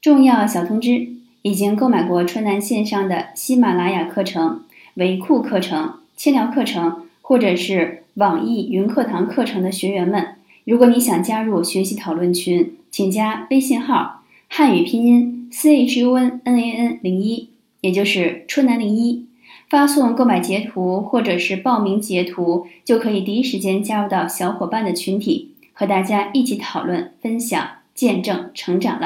重要小通知已经购买过春南线上的喜马拉雅课程维库课程千聊课程或者是网易云课堂课程的学员们如果你想加入学习讨论群请加微信号汉语拼音 chunnan 零一也就是春南零一。发送购买截图或者是报名截图就可以第一时间加入到小伙伴的群体和大家一起讨论分享见证成长了。